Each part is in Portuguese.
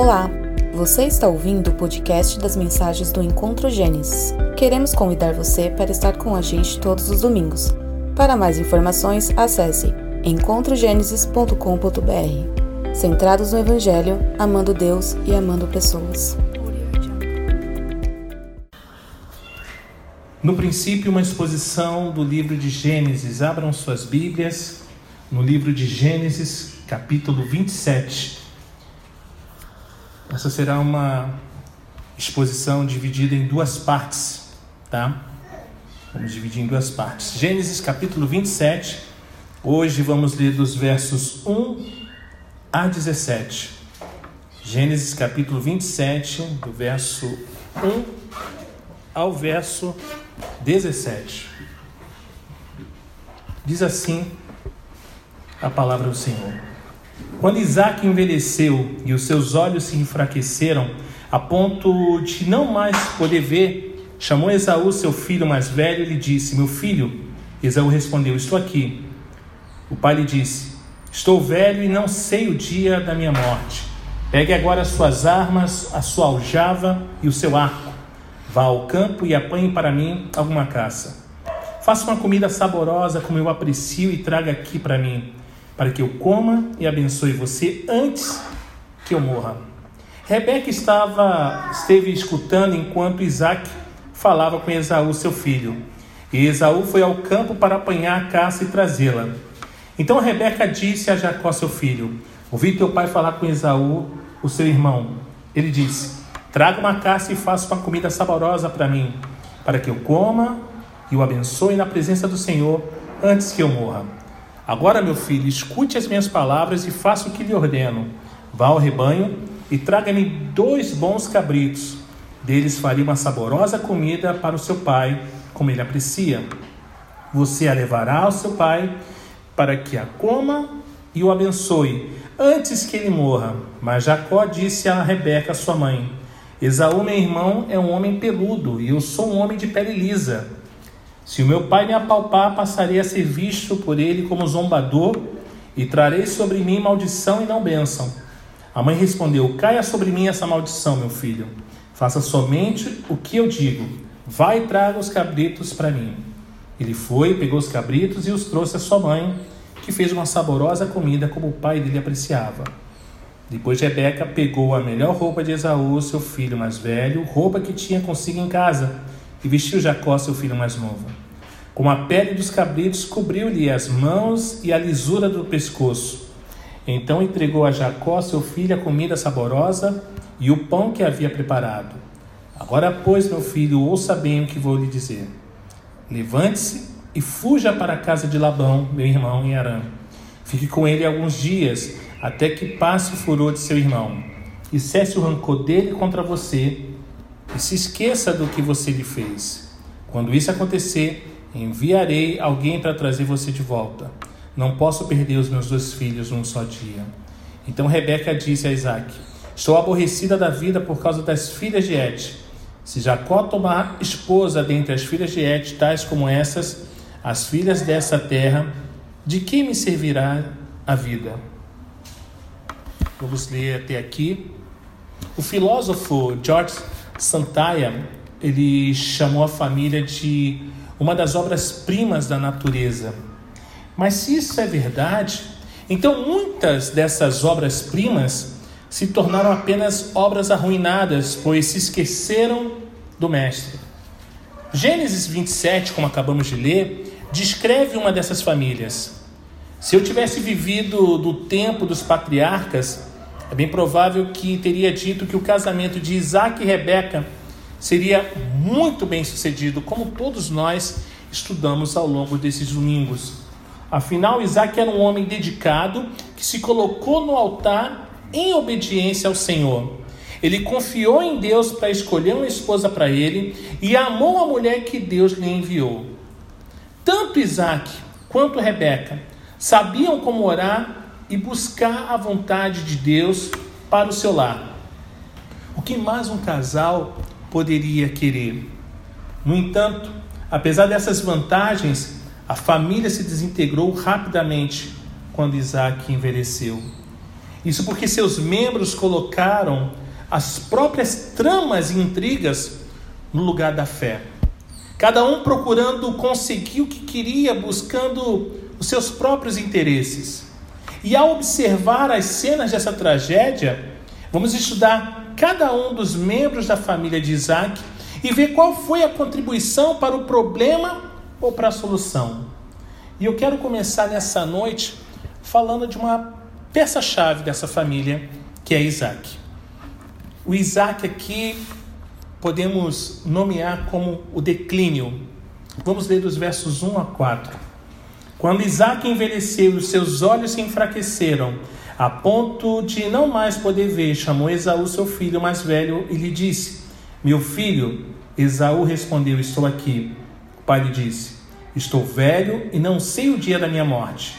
Olá, você está ouvindo o podcast das mensagens do Encontro Gênesis. Queremos convidar você para estar com a gente todos os domingos. Para mais informações, acesse encontrogenesis.com.br. Centrados no Evangelho, amando Deus e amando pessoas. No princípio, uma exposição do livro de Gênesis. Abram suas Bíblias no livro de Gênesis, capítulo 27. Essa será uma exposição dividida em duas partes, tá? Vamos dividir em duas partes. Gênesis capítulo 27. Hoje vamos ler dos versos 1 a 17. Gênesis capítulo 27, do verso 1 ao verso 17. Diz assim a palavra do Senhor. Quando Isaac envelheceu e os seus olhos se enfraqueceram, a ponto de não mais poder ver, chamou Esaú, seu filho mais velho, e lhe disse: Meu filho. Esaú respondeu: Estou aqui. O pai lhe disse: Estou velho e não sei o dia da minha morte. Pegue agora as suas armas, a sua aljava e o seu arco. Vá ao campo e apanhe para mim alguma caça. Faça uma comida saborosa como eu aprecio e traga aqui para mim para que eu coma e abençoe você antes que eu morra. Rebeca estava, esteve escutando enquanto Isaac falava com Esaú, seu filho. E Esaú foi ao campo para apanhar a caça e trazê-la. Então Rebeca disse a Jacó, seu filho: Ouvi teu pai falar com Esaú, o seu irmão. Ele disse: Traga uma caça e faça uma comida saborosa para mim, para que eu coma e o abençoe na presença do Senhor antes que eu morra. Agora, meu filho, escute as minhas palavras e faça o que lhe ordeno. Vá ao rebanho e traga-me dois bons cabritos. Deles faria uma saborosa comida para o seu pai, como ele aprecia. Você a levará ao seu pai para que a coma e o abençoe antes que ele morra. Mas Jacó disse a Rebeca, sua mãe: Esaú, meu irmão, é um homem peludo e eu sou um homem de pele lisa. Se o meu pai me apalpar, passarei a ser visto por ele como zombador e trarei sobre mim maldição e não bênção. A mãe respondeu: Caia sobre mim essa maldição, meu filho. Faça somente o que eu digo. Vai e traga os cabritos para mim. Ele foi, pegou os cabritos e os trouxe à sua mãe, que fez uma saborosa comida como o pai dele apreciava. Depois Rebeca pegou a melhor roupa de Esaú, seu filho mais velho, roupa que tinha consigo em casa, e vestiu Jacó, seu filho mais novo. Com a pele dos cabritos cobriu-lhe as mãos e a lisura do pescoço. Então entregou a Jacó, seu filho, a comida saborosa e o pão que havia preparado. Agora, pois, meu filho, ouça bem o que vou lhe dizer. Levante-se e fuja para a casa de Labão, meu irmão, em Arã. Fique com ele alguns dias, até que passe o furor de seu irmão, e cesse o rancor dele contra você, e se esqueça do que você lhe fez. Quando isso acontecer, enviarei alguém para trazer você de volta. Não posso perder os meus dois filhos num só dia. Então Rebeca disse a Isaac: Estou aborrecida da vida por causa das filhas de Et. Se Jacó tomar esposa dentre as filhas de Et, tais como essas, as filhas dessa terra, de que me servirá a vida? Vamos ler até aqui. O filósofo George Santaya, ele chamou a família de uma das obras-primas da natureza. Mas se isso é verdade, então muitas dessas obras-primas se tornaram apenas obras arruinadas, pois se esqueceram do Mestre. Gênesis 27, como acabamos de ler, descreve uma dessas famílias. Se eu tivesse vivido do tempo dos patriarcas, é bem provável que teria dito que o casamento de Isaac e Rebeca seria muito bem sucedido, como todos nós estudamos ao longo desses domingos. Afinal, Isaac era um homem dedicado que se colocou no altar em obediência ao Senhor. Ele confiou em Deus para escolher uma esposa para ele e amou a mulher que Deus lhe enviou. Tanto Isaac quanto Rebeca sabiam como orar e buscar a vontade de Deus para o seu lar. O que mais um casal poderia querer? No entanto, apesar dessas vantagens, a família se desintegrou rapidamente quando Isaac envelheceu. Isso porque seus membros colocaram as próprias tramas e intrigas no lugar da fé. Cada um procurando conseguir o que queria, buscando os seus próprios interesses. E ao observar as cenas dessa tragédia, vamos estudar cada um dos membros da família de Isaac e ver qual foi a contribuição para o problema ou para a solução. E eu quero começar nessa noite falando de uma peça-chave dessa família, que é Isaac. O Isaac aqui podemos nomear como o declínio. Vamos ler dos versos 1 a 4. Quando Isaac envelheceu e os seus olhos se enfraqueceram, a ponto de não mais poder ver, chamou Esaú, seu filho mais velho, e lhe disse: Meu filho. Esaú respondeu: Estou aqui. O pai lhe disse: Estou velho e não sei o dia da minha morte.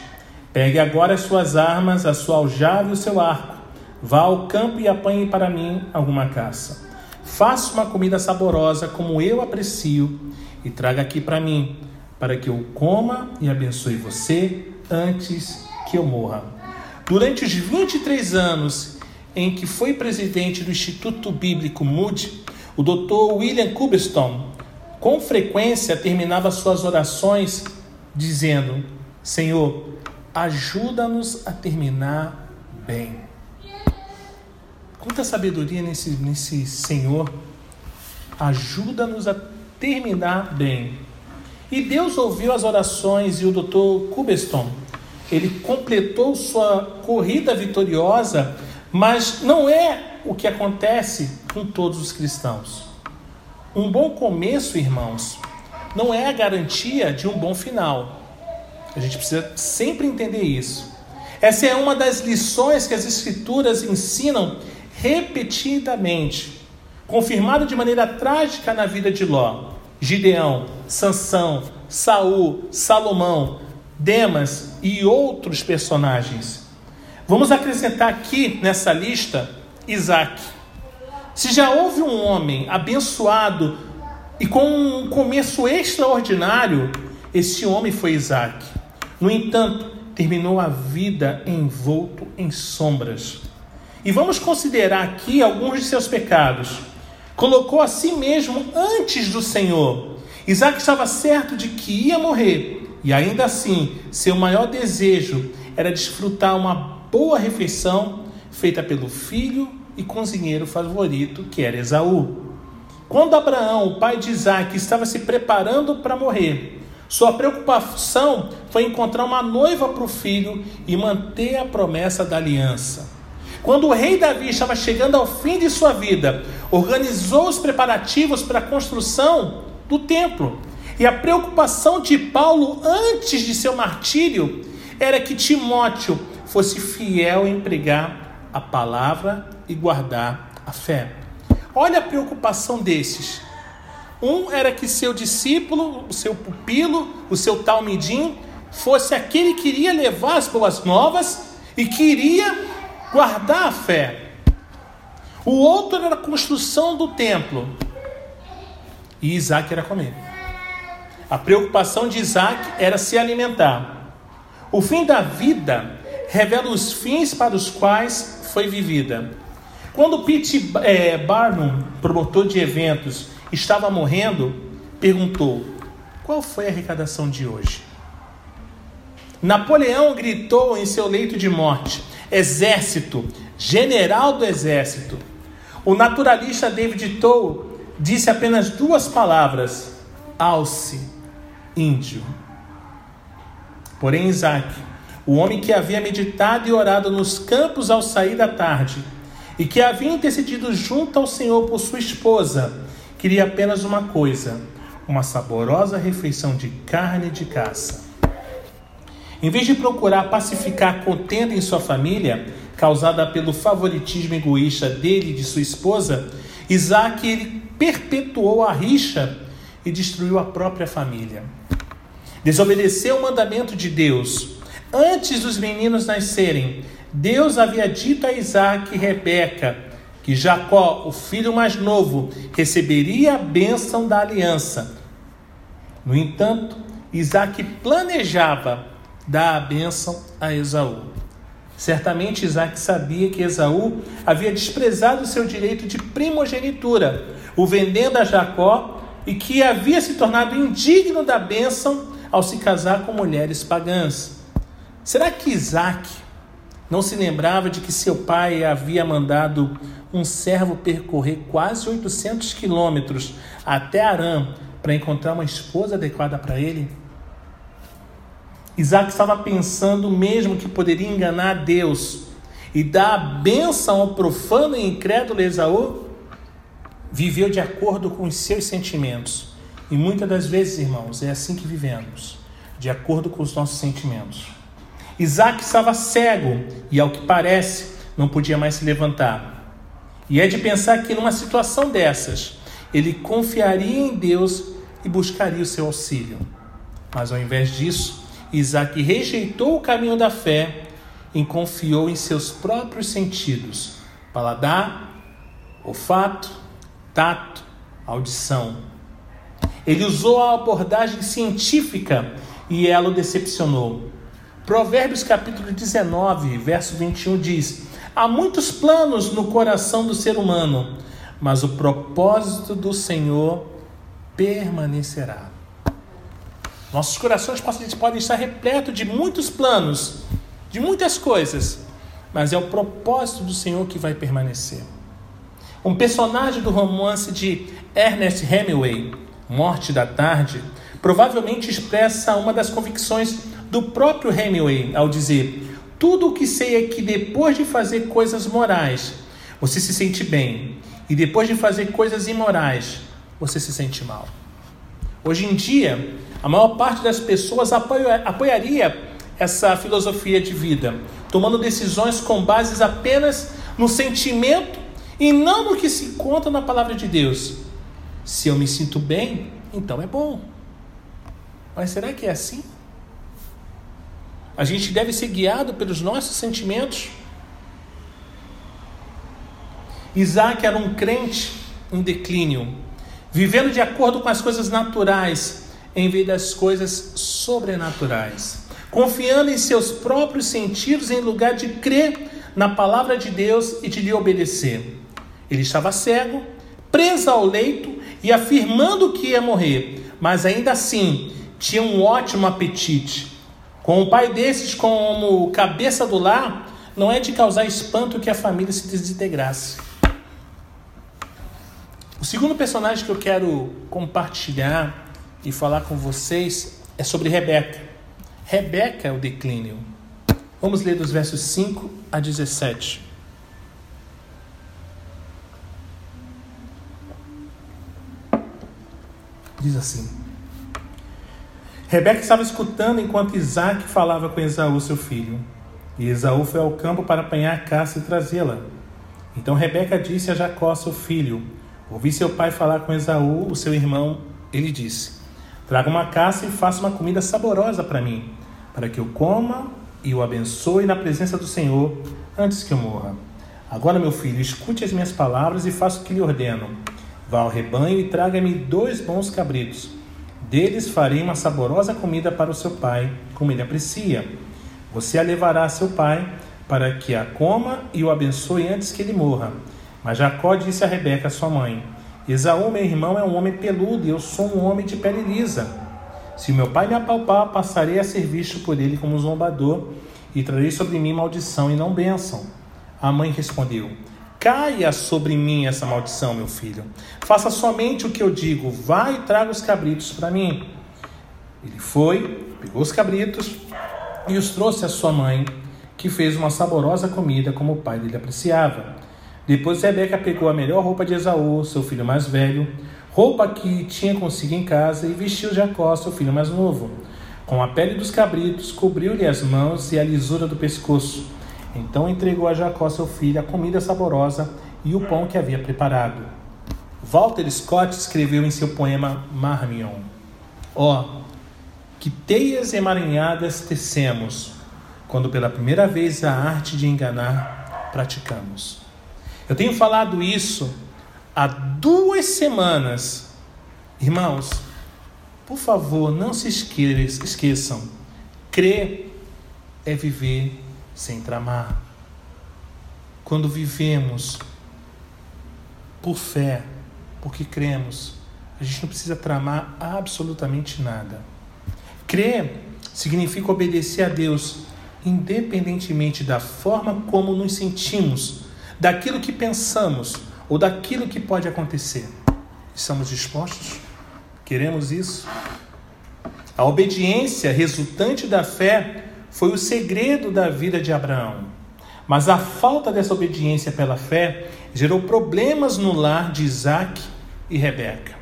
Pegue agora as suas armas, a sua aljava e o seu arco. Vá ao campo e apanhe para mim alguma caça. Faça uma comida saborosa como eu aprecio e traga aqui para mim para que eu coma e abençoe você antes que eu morra. Durante os 23 anos em que foi presidente do Instituto Bíblico Moody, o Dr. William Kubeston com frequência terminava suas orações dizendo: Senhor, ajuda-nos a terminar bem. Quanta sabedoria nesse, nesse Senhor. Ajuda-nos a terminar bem. E Deus ouviu as orações e o Dr. Kubeston, ele completou sua corrida vitoriosa, mas não é o que acontece com todos os cristãos. Um bom começo, irmãos, não é a garantia de um bom final. A gente precisa sempre entender isso. Essa é uma das lições que as Escrituras ensinam repetidamente, confirmado de maneira trágica na vida de Ló. Gideão, Sansão, Saul, Salomão, Demas e outros personagens. Vamos acrescentar aqui nessa lista Isaac. Se já houve um homem abençoado e com um começo extraordinário, esse homem foi Isaac. No entanto, terminou a vida envolto em sombras. E vamos considerar aqui alguns de seus pecados colocou a si mesmo antes do Senhor. Isaac estava certo de que ia morrer, e ainda assim, seu maior desejo era desfrutar uma boa refeição feita pelo filho e cozinheiro favorito, que era Esaú. Quando Abraão, o pai de Isaac, estava se preparando para morrer, sua preocupação foi encontrar uma noiva para o filho e manter a promessa da aliança. Quando o rei Davi estava chegando ao fim de sua vida, organizou os preparativos para a construção do templo. E a preocupação de Paulo antes de seu martírio era que Timóteo fosse fiel em pregar a palavra e guardar a fé. Olha a preocupação desses. Um era que seu discípulo, o seu pupilo, o seu talmidim, fosse aquele que iria levar as boas novas e queria guardar a fé. O outro era a construção do templo. E Isaac era comer. A preocupação de Isaac era se alimentar. O fim da vida revela os fins para os quais foi vivida. Quando Pete é, Barnum, promotor de eventos, estava morrendo, perguntou: Qual foi a arrecadação de hoje? Napoleão gritou em seu leito de morte: exército, general do exército. O naturalista David Tow disse apenas duas palavras: alce, índio. Porém, Isaac, o homem que havia meditado e orado nos campos ao sair da tarde, e que havia intercedido junto ao Senhor por sua esposa, queria apenas uma coisa: uma saborosa refeição de carne de caça. Em vez de procurar pacificar a contenda em sua família, causada pelo favoritismo egoísta dele e de sua esposa, Isaac ele perpetuou a rixa e destruiu a própria família. Desobedeceu o mandamento de Deus. Antes dos meninos nascerem, Deus havia dito a Isaac e Rebeca que Jacó, o filho mais novo, receberia a bênção da aliança. No entanto, Isaac planejava dá a bênção a Esaú. Certamente Isaac sabia que Esaú havia desprezado seu direito de primogenitura, o vendendo a Jacó, e que havia se tornado indigno da bênção ao se casar com mulheres pagãs. Será que Isaac não se lembrava de que seu pai havia mandado um servo percorrer quase 800 quilômetros até Arã para encontrar uma esposa adequada para ele? Isaac estava pensando mesmo que poderia enganar Deus e dar a bênção ao profano e incrédulo Esaú? Viveu de acordo com os seus sentimentos. E muitas das vezes, irmãos, é assim que vivemos, de acordo com os nossos sentimentos. Isaac estava cego e, ao que parece, não podia mais se levantar. E é de pensar que numa situação dessas, ele confiaria em Deus e buscaria o seu auxílio. Mas ao invés disso, Isaac rejeitou o caminho da fé e confiou em seus próprios sentidos: paladar, olfato, tato, audição. Ele usou a abordagem científica e ela o decepcionou. Provérbios capítulo 19, verso 21 diz: Há muitos planos no coração do ser humano, mas o propósito do Senhor permanecerá. Nossos corações podem estar repletos de muitos planos, de muitas coisas, mas é o propósito do Senhor que vai permanecer. Um personagem do romance de Ernest Hemingway, Morte da Tarde, provavelmente expressa uma das convicções do próprio Hemingway ao dizer: tudo o que sei é que depois de fazer coisas morais, você se sente bem, e depois de fazer coisas imorais, você se sente mal. Hoje em dia, a maior parte das pessoas apoia, apoiaria essa filosofia de vida, tomando decisões com bases apenas no sentimento e não no que se encontra na palavra de Deus. Se eu me sinto bem, então é bom. Mas será que é assim? A gente deve ser guiado pelos nossos sentimentos. Isaac era um crente em declínio, vivendo de acordo com as coisas naturais em vez das coisas sobrenaturais, confiando em seus próprios sentidos em lugar de crer na palavra de Deus e de lhe obedecer. Ele estava cego, preso ao leito e afirmando que ia morrer, mas ainda assim tinha um ótimo apetite com um pai desses como cabeça do lar, não é de causar espanto que a família se desintegrasse. O segundo personagem que eu quero compartilhar e falar com vocês é sobre Rebeca. Rebeca é o declínio. Vamos ler dos versos 5 a 17. Diz assim: Rebeca estava escutando enquanto Isaac falava com Esaú, seu filho. E Esaú foi ao campo para apanhar a caça e trazê-la. Então Rebeca disse a Jacó, seu filho: Ouvi seu pai falar com Esaú, o seu irmão. Ele disse: Traga uma caça e faça uma comida saborosa para mim, para que eu coma e o abençoe na presença do Senhor antes que eu morra. Agora, meu filho, escute as minhas palavras e faça o que lhe ordeno. Vá ao rebanho e traga-me dois bons cabritos deles farei uma saborosa comida para o seu pai, como ele aprecia. Você a levará a seu pai, para que a coma e o abençoe antes que ele morra. Mas Jacó disse a Rebeca, sua mãe: Esaú, meu irmão, é um homem peludo e eu sou um homem de pele lisa. Se meu pai me apalpar, passarei a ser visto por ele como um zombador e trarei sobre mim maldição e não bênção. A mãe respondeu: Caia sobre mim essa maldição, meu filho. Faça somente o que eu digo. Vai e traga os cabritos para mim. Ele foi, pegou os cabritos e os trouxe à sua mãe, que fez uma saborosa comida como o pai dele apreciava. Depois Rebeca pegou a melhor roupa de Esaú, seu filho mais velho, roupa que tinha consigo em casa, e vestiu Jacó, seu filho mais novo. Com a pele dos cabritos, cobriu-lhe as mãos e a lisura do pescoço então entregou a Jacó, seu filho, a comida saborosa e o pão que havia preparado. Walter Scott escreveu em seu poema Marmion: Ó, oh, que teias emaranhadas tecemos, quando pela primeira vez a arte de enganar praticamos. Eu tenho falado isso há duas semanas. Irmãos, por favor, não se esqueçam. Crer é viver sem tramar. Quando vivemos por fé, porque cremos, a gente não precisa tramar absolutamente nada. Crer significa obedecer a Deus, independentemente da forma como nos sentimos, daquilo que pensamos ou daquilo que pode acontecer. Estamos dispostos? Queremos isso? A obediência resultante da fé foi o segredo da vida de Abraão. Mas a falta dessa obediência pela fé gerou problemas no lar de Isaac e Rebeca.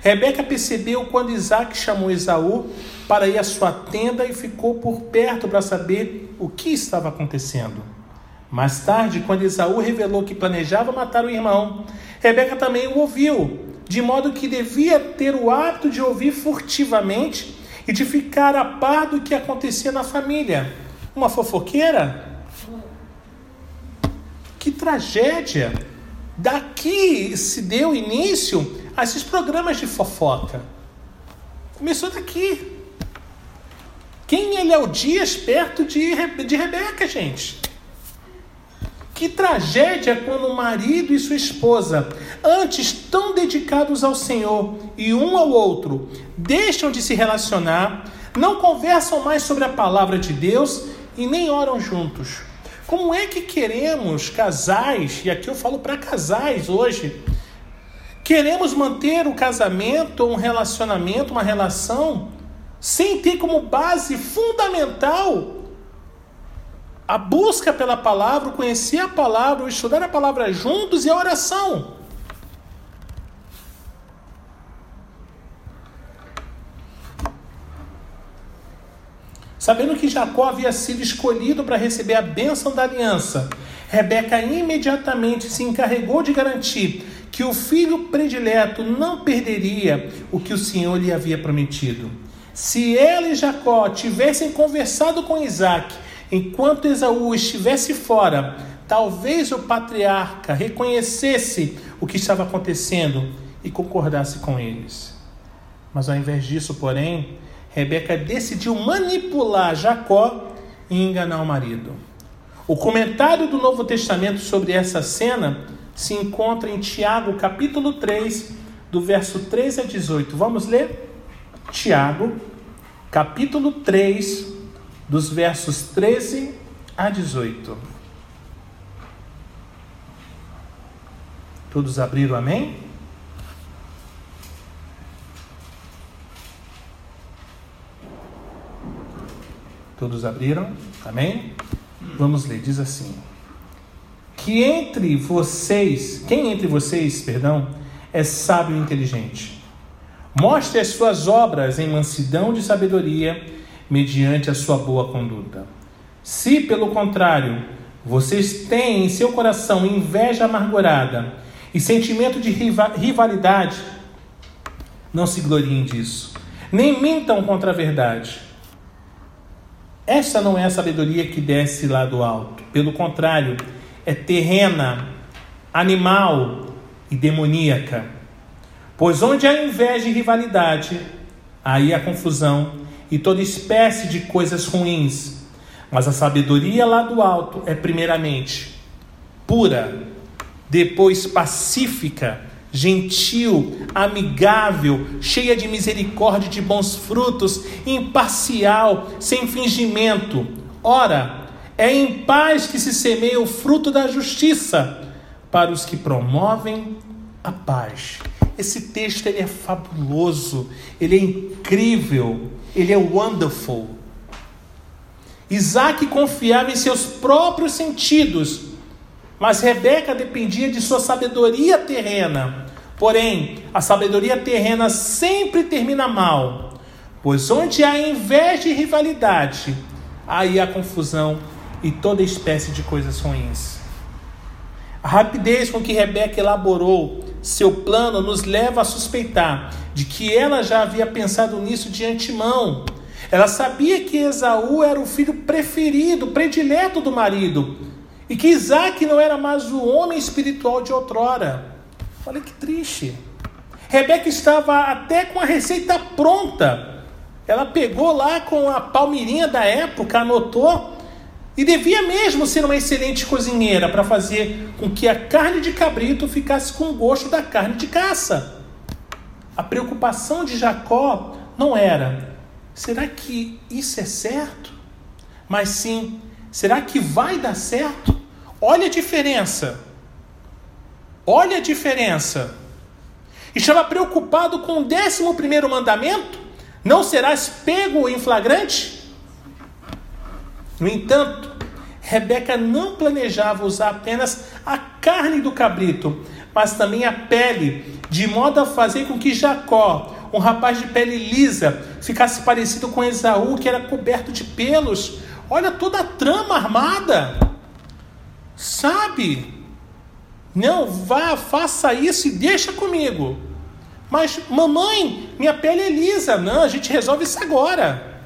Rebeca percebeu quando Isaac chamou Esaú para ir à sua tenda e ficou por perto para saber o que estava acontecendo. Mais tarde, quando Esaú revelou que planejava matar o irmão, Rebeca também o ouviu, de modo que devia ter o hábito de ouvir furtivamente e de ficar a par do que acontecia na família. Uma fofoqueira? Que tragédia! Daqui se deu início a esses programas de fofoca. Começou daqui. Quem ele é o Dias perto de, de Rebeca, gente? Que tragédia quando o marido e sua esposa, antes tão dedicados ao Senhor e um ao outro, deixam de se relacionar, não conversam mais sobre a palavra de Deus e nem oram juntos. Como é que queremos casais, e aqui eu falo para casais hoje, queremos manter o casamento, um relacionamento, uma relação, sem ter como base fundamental a busca pela palavra, conhecer a palavra, estudar a palavra juntos e a oração. Sabendo que Jacó havia sido escolhido para receber a bênção da aliança, Rebeca imediatamente se encarregou de garantir que o filho predileto não perderia o que o Senhor lhe havia prometido. Se ela e Jacó tivessem conversado com Isaac enquanto Esaú estivesse fora, talvez o patriarca reconhecesse o que estava acontecendo e concordasse com eles. Mas ao invés disso, porém, Rebeca decidiu manipular Jacó e enganar o marido. O comentário do Novo Testamento sobre essa cena se encontra em Tiago, capítulo 3, do verso 13 a 18. Vamos ler? Tiago, capítulo 3, dos versos 13 a 18. Todos abriram, amém? Todos abriram? Amém? Vamos ler, diz assim: Que entre vocês, quem entre vocês, perdão, é sábio e inteligente? Mostre as suas obras em mansidão de sabedoria, mediante a sua boa conduta. Se, pelo contrário, vocês têm em seu coração inveja amargurada e sentimento de rivalidade, não se gloriem disso, nem mintam contra a verdade essa não é a sabedoria que desce lá do alto. Pelo contrário, é terrena, animal e demoníaca. Pois onde há inveja e rivalidade, aí há confusão e toda espécie de coisas ruins. Mas a sabedoria lá do alto é primeiramente pura, depois pacífica, gentil, amigável, cheia de misericórdia e de bons frutos, imparcial, sem fingimento. Ora, é em paz que se semeia o fruto da justiça para os que promovem a paz. Esse texto ele é fabuloso, ele é incrível, ele é wonderful. Isaac confiava em seus próprios sentidos, mas Rebeca dependia de sua sabedoria terrena. Porém, a sabedoria terrena sempre termina mal, pois onde há inveja e rivalidade, aí há confusão e toda espécie de coisas ruins. A rapidez com que Rebeca elaborou seu plano nos leva a suspeitar de que ela já havia pensado nisso de antemão. Ela sabia que Esaú era o filho preferido, predileto do marido, e que Isaac não era mais o homem espiritual de outrora. Olha que triste. Rebeca estava até com a receita pronta. Ela pegou lá com a palmirinha da época, anotou E devia mesmo ser uma excelente cozinheira para fazer com que a carne de cabrito ficasse com o gosto da carne de caça. A preocupação de Jacó não era: será que isso é certo? Mas sim, será que vai dar certo? Olha a diferença. Olha a diferença. Estava preocupado com o décimo primeiro mandamento? Não serás pego em flagrante? No entanto, Rebeca não planejava usar apenas a carne do cabrito, mas também a pele, de modo a fazer com que Jacó, um rapaz de pele lisa, ficasse parecido com Esaú, que era coberto de pelos. Olha toda a trama armada. Sabe? Não, vá, faça isso e deixa comigo. Mas, mamãe, minha pele é lisa. Não, a gente resolve isso agora.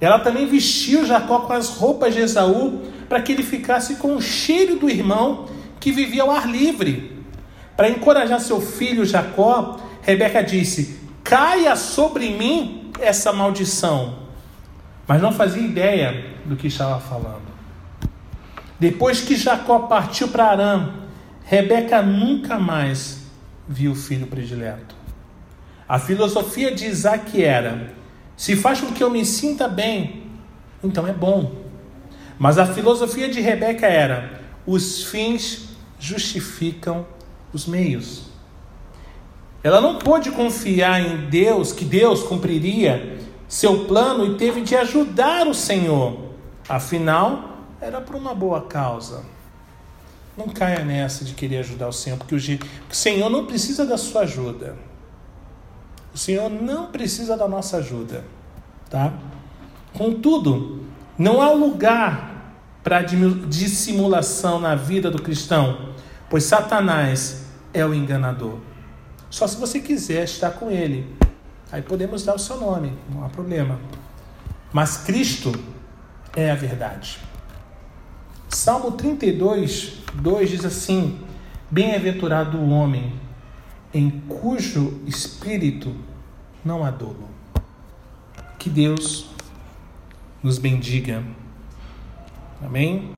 Ela também vestiu Jacó com as roupas de Esaú para que ele ficasse com o cheiro do irmão que vivia ao ar livre. Para encorajar seu filho Jacó, Rebeca disse: Caia sobre mim essa maldição. Mas não fazia ideia do que estava falando. Depois que Jacó partiu para Arã, Rebeca nunca mais viu o filho predileto. A filosofia de Isaac era: se faz com que eu me sinta bem, então é bom. Mas a filosofia de Rebeca era: os fins justificam os meios. Ela não pôde confiar em Deus, que Deus cumpriria seu plano e teve de ajudar o Senhor. Afinal, era por uma boa causa. Não caia nessa de querer ajudar o Senhor, porque o Senhor não precisa da sua ajuda. O Senhor não precisa da nossa ajuda, tá? Contudo, não há lugar para dissimulação na vida do cristão, pois Satanás é o enganador. Só se você quiser estar com ele, aí podemos dar o seu nome, não há problema. Mas Cristo é a verdade. Salmo 32, 2 diz assim: Bem-aventurado o homem em cujo espírito não há dolo. Que Deus nos bendiga. Amém?